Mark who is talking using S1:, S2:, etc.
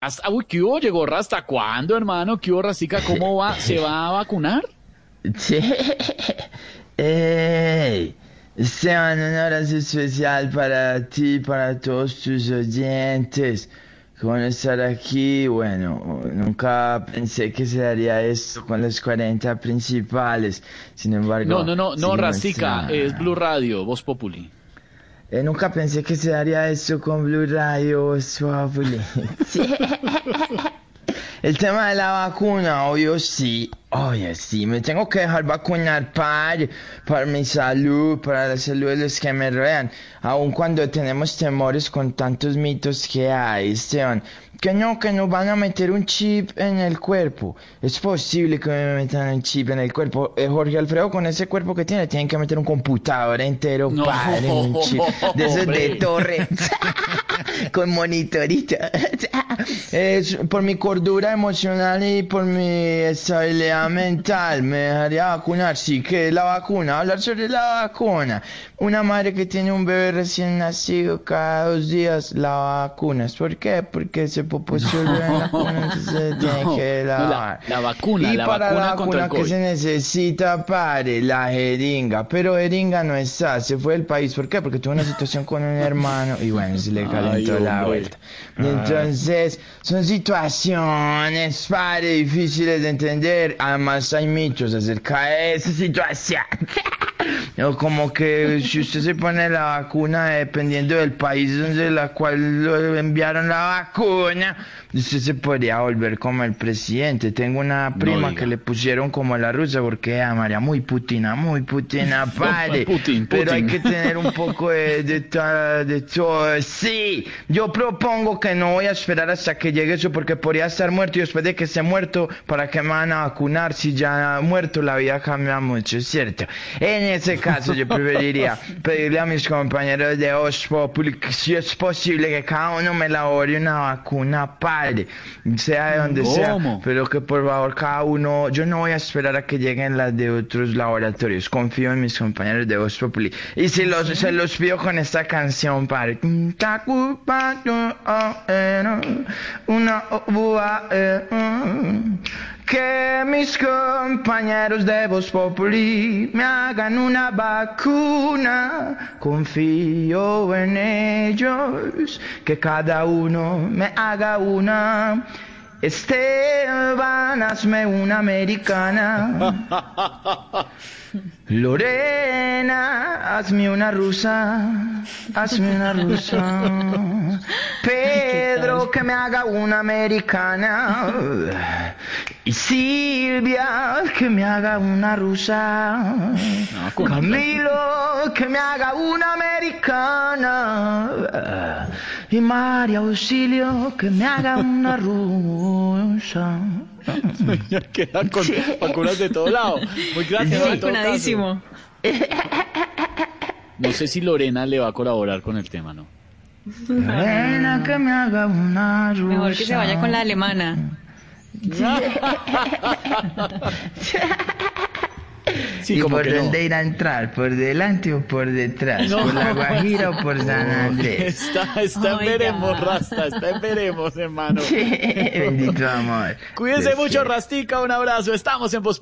S1: Hasta, uy, ¿qué hubo? ¿Llegó Rasta? ¿Cuándo, hermano? ¿Qué hubo, Rastica? ¿Cómo va? ¿Se va a vacunar?
S2: Sí. Ey, Esteban, un abrazo especial para ti, para todos tus oyentes. a estar aquí. Bueno, nunca pensé que se daría esto con los 40 principales. Sin embargo.
S1: No, no, no, no, Rastica, es Blue Radio, Voz Populi.
S2: Eh, nunca pensé que se daría esto con Blue Radio Suavely. El tema de la vacuna, obvio sí, obvio sí, me tengo que dejar vacunar para, para mi salud, para la salud de los que me rodean, aun cuando tenemos temores con tantos mitos que hay, Esteban. Que no, que nos van a meter un chip en el cuerpo. Es posible que me metan un chip en el cuerpo. Eh, Jorge Alfredo, con ese cuerpo que tiene, tienen que meter un computador entero,
S1: No,
S2: padre, un chip de esos de torre. con monitorito. Es por mi cordura emocional y por mi estabilidad mental me dejaría vacunar. Sí, que la vacuna, hablar sobre la vacuna. Una madre que tiene un bebé recién nacido cada dos días la vacunas. ¿Por qué? Porque se el bebé en la cuna, entonces se tiene
S1: No,
S2: que
S1: no,
S2: lavar.
S1: la- la vacuna,
S2: y
S1: la
S2: para
S1: vacuna
S2: la vacuna que se necesita, pare, la jeringa. Pero jeringa no está, se fue del país. ¿Por qué? Porque tuvo una situación con un hermano y bueno, se le calentó
S1: Ay,
S2: la vuelta. Entonces, son situaciones, pare, difíciles de entender. Además, hay mitos acerca de esa situación. Como que si usted se pone la vacuna, dependiendo del país donde la cual lo enviaron la vacuna, usted se podría volver como el presidente. Tengo una prima que le pusieron como la rusa porque a María muy putina, muy putina, padre.
S1: Putin,
S2: Pero hay que tener un poco de, de, de todo. Sí, yo propongo que no voy a esperar hasta que llegue eso porque podría estar muerto y después de que esté muerto, ¿para qué me van a vacunar? Si ya muerto la vida cambia mucho, ¿cierto? En ese caso yo preferiría pedirle a mis compañeros de que si es posible que cada uno me elabore una vacuna, padre, sea de donde sea,
S1: ¿Cómo?
S2: pero que por favor cada uno, yo no voy a esperar a que lleguen las de otros laboratorios, confío en mis compañeros de Voz Populi. Y si los, se los pido con esta canción, padre. No era Una bua, eh, mm. Que mis compañeros de Voz Populi me hagan una vacuna. Confío en ellos, que cada uno me haga una. Esteban, hazme una americana. Lorena, hazme una rusa, hazme una rusa. Pedro, que me haga una americana. Y Silvia, que me haga una rusa.
S1: con-
S2: Camilo, que me haga una americana. Y María Auxilio, que me haga una rusa.
S1: Ya quedan con
S2: Sí.
S1: vacunas de todo lado. Muy gracias.
S2: Sí.
S1: todo. No sé si Lorena le va a colaborar con el tema, ¿no?
S2: Lorena, que me haga una rusa.
S3: Mejor que se vaya con la alemana.
S1: Sí,
S2: ¿Y
S1: como
S2: por
S1: no.
S2: dónde irá a entrar? ¿Por delante o por detrás?
S1: No.
S2: ¿Por la Guajira o por San Andrés?
S1: Está, está en veremos,
S3: ya.
S1: Rasta, está en veremos, hermano.
S2: Bendito amor.
S1: Cuídense
S2: Pues,
S1: mucho,
S2: sí.
S1: Rastica, un abrazo. Estamos en Voz.